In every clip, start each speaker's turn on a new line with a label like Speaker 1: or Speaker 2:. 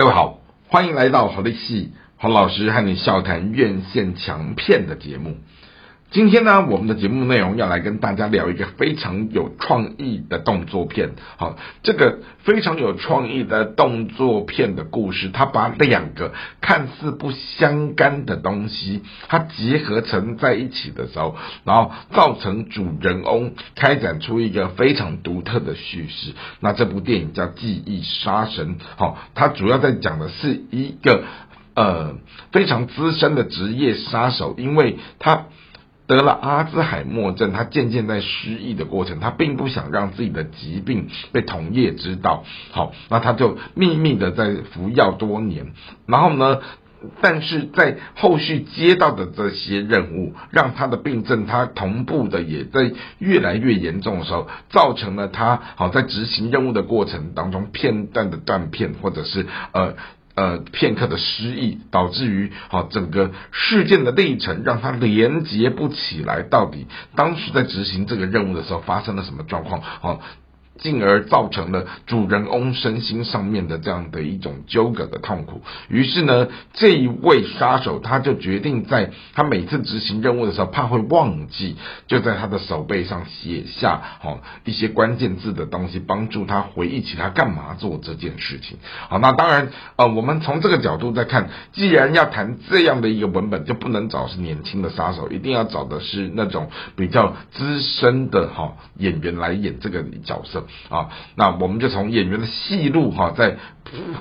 Speaker 1: 各位好，欢迎来到好利戏黄老师和你笑谈院线强片的节目。今天呢，我们的节目内容要来跟大家聊一个非常有创意的动作片。好，这个非常有创意的动作片的故事，它把两个看似不相干的东西，它结合成在一起的时候，然后造成主人翁开展出一个非常独特的叙事。那这部电影叫《记忆杀神》。好，它主要在讲的是一个呃非常资深的职业杀手，因为他。得了阿兹海默症，他渐渐在失忆的过程，他并不想让自己的疾病被同业知道。好，那他就秘密的在服药多年。然后呢，但是在后续接到的这些任务，让他的病症他同步的也在越来越严重的时候，造成了他好在执行任务的过程当中片段的断片，或者是呃。呃，片刻的失忆，导致于好整个事件的历程让他连接不起来，到底当时在执行这个任务的时候发生了什么状况？好。进而造成了主人翁身心上面的这样的一种纠葛的痛苦。于是呢，这一位杀手他就决定在他每次执行任务的时候，怕会忘记，就在他的手背上写下好一些关键字的东西，帮助他回忆起他干嘛做这件事情。好，那当然呃，我们从这个角度再看，既然要谈这样的一个文本，就不能找是年轻的杀手，一定要找的是那种比较资深的哈演员来演这个角色。啊，那我们就从演员的戏路哈，在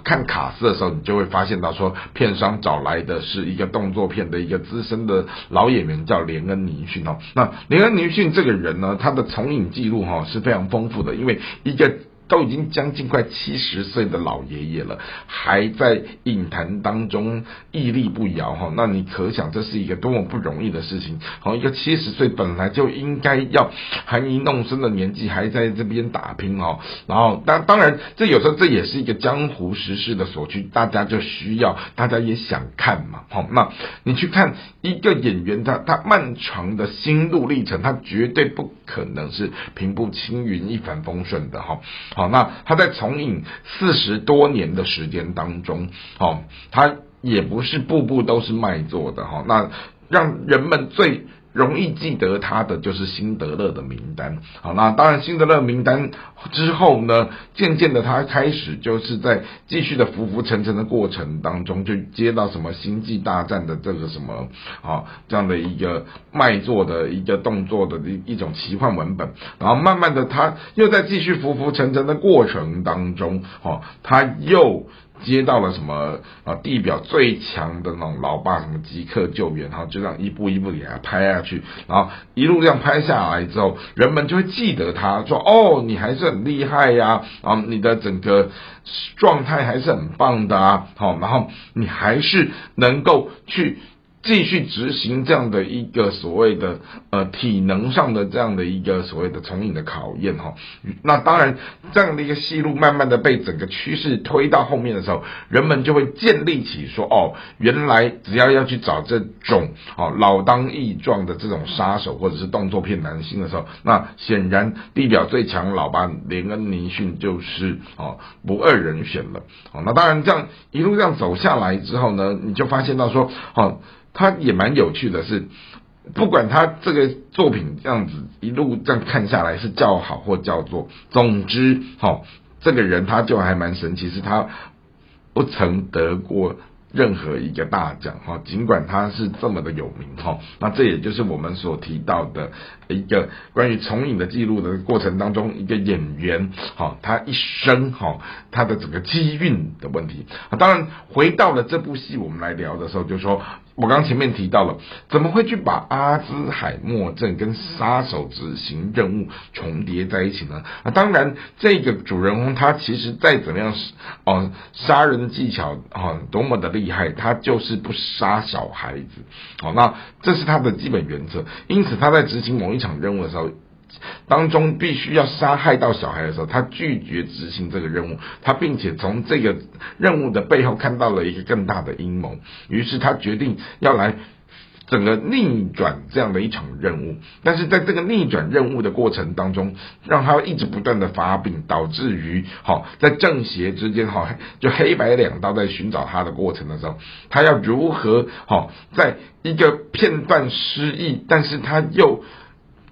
Speaker 1: 看卡斯的时候，你就会发现到说，片商找来的是一个动作片的一个资深的老演员，叫连恩尼逊哦。那连恩尼逊这个人呢，他的从影记录哈是非常丰富的，因为一个。都已经将近快七十岁的老爷爷了，还在影坛当中屹立不摇哈，那你可想这是一个多么不容易的事情。好，一个七十岁本来就应该要含饴弄孙的年纪，还在这边打拼哦。然后当当然，这有时候这也是一个江湖时事的所趋，大家就需要，大家也想看嘛。好，那你去看一个演员，他他漫长的心路历程，他绝对不可能是平步青云、一帆风顺的哈。好，那他在从影四十多年的时间当中，好，他也不是步步都是卖座的哈。那让人们最。容易记得他的就是辛德勒的名单，好，那当然辛德勒名单之后呢，渐渐的他开始就是在继续的浮浮沉沉的过程当中，就接到什么星际大战的这个什么啊这样的一个卖座的一个动作的一一种奇幻文本，然后慢慢的他又在继续浮浮沉沉的过程当中，哦，他又。接到了什么啊？地表最强的那种老爸，什么即刻救援，然后就这样一步一步给他拍下去，然后一路这样拍下来之后，人们就会记得他，说哦，你还是很厉害呀，啊，你的整个状态还是很棒的啊，好，然后你还是能够去。继续执行这样的一个所谓的呃体能上的这样的一个所谓的重影的考验哈，那当然这样的一个戏路慢慢的被整个趋势推到后面的时候，人们就会建立起说哦，原来只要要去找这种哦老当益壮的这种杀手或者是动作片男星的时候，那显然地表最强老爸连恩尼逊就是哦不二人选了。哦，那当然这样一路这样走下来之后呢，你就发现到说哦。他也蛮有趣的，是不管他这个作品这样子一路这样看下来是叫好或叫座，总之，哈，这个人他就还蛮神奇，是他不曾得过。任何一个大奖哈，尽管他是这么的有名哈，那这也就是我们所提到的一个关于重影的记录的过程当中，一个演员哈，他一生哈，他的整个机运的问题啊。当然，回到了这部戏，我们来聊的时候，就说我刚前面提到了，怎么会去把阿兹海默症跟杀手执行任务重叠在一起呢？啊，当然，这个主人公他其实再怎么样哦，杀人技巧啊，多么的厉。害，他就是不杀小孩子，好，那这是他的基本原则。因此，他在执行某一场任务的时候，当中必须要杀害到小孩的时候，他拒绝执行这个任务。他并且从这个任务的背后看到了一个更大的阴谋，于是他决定要来整个逆转这样的一场任务。但是在这个逆转任务的过程当中，让他一直不断的发病，导致于好在正邪之间好就黑白两道在寻找他的过程的时候，他要如何好在一个片段失忆，但是他又。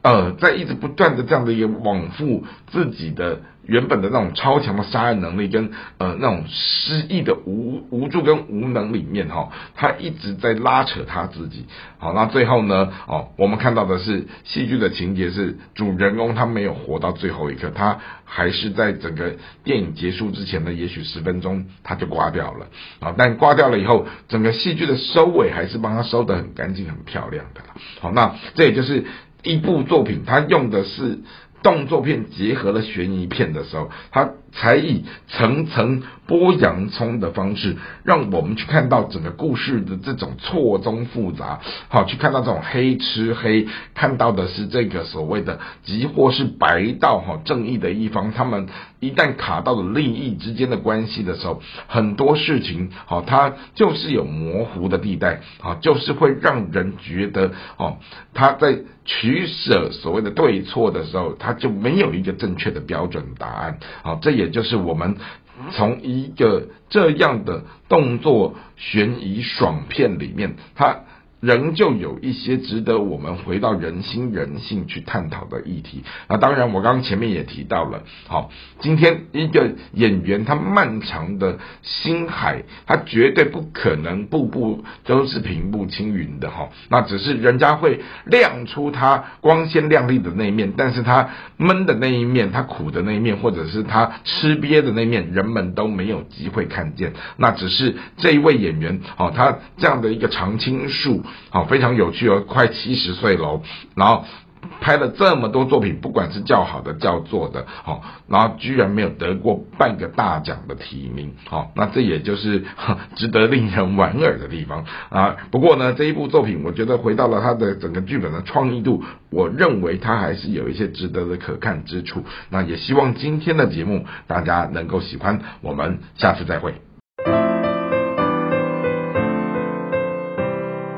Speaker 1: 呃，在一直不断的这样的一个往复自己的原本的那种超强的杀人能力跟呃那种失忆的无无助跟无能里面哈，他一直在拉扯他自己。好，那最后呢，哦，我们看到的是戏剧的情节是主人公他没有活到最后一刻，他还是在整个电影结束之前的也许十分钟他就挂掉了啊。但挂掉了以后，整个戏剧的收尾还是帮他收得很干净、很漂亮的好，那这也就是。一部作品，它用的是动作片结合了悬疑片的时候，它才以层层剥洋葱的方式，让我们去看到整个故事的这种错综复杂，好去看到这种黑吃黑，看到的是这个所谓的即或是白道哈正义的一方，他们一旦卡到了利益之间的关系的时候，很多事情好，它就是有模糊的地带，好，就是会让人觉得哦，他在。取舍所谓的对错的时候，他就没有一个正确的标准答案。好，这也就是我们从一个这样的动作悬疑爽片里面，它。仍旧有一些值得我们回到人心人性去探讨的议题。那当然，我刚刚前面也提到了，好，今天一个演员他漫长的心海，他绝对不可能步步都是平步青云的哈。那只是人家会亮出他光鲜亮丽的那一面，但是他闷的那一面，他苦的那一面，或者是他吃瘪的那一面，人们都没有机会看见。那只是这一位演员，哦，他这样的一个常青树。好，非常有趣哦，快七十岁了，然后拍了这么多作品，不管是叫好的叫座的，好，然后居然没有得过半个大奖的提名，好，那这也就是 值得令人莞尔的地方啊。不过呢，这一部作品，我觉得回到了它的整个剧本的创意度，我认为它还是有一些值得的可看之处。那也希望今天的节目大家能够喜欢，我们下次再会。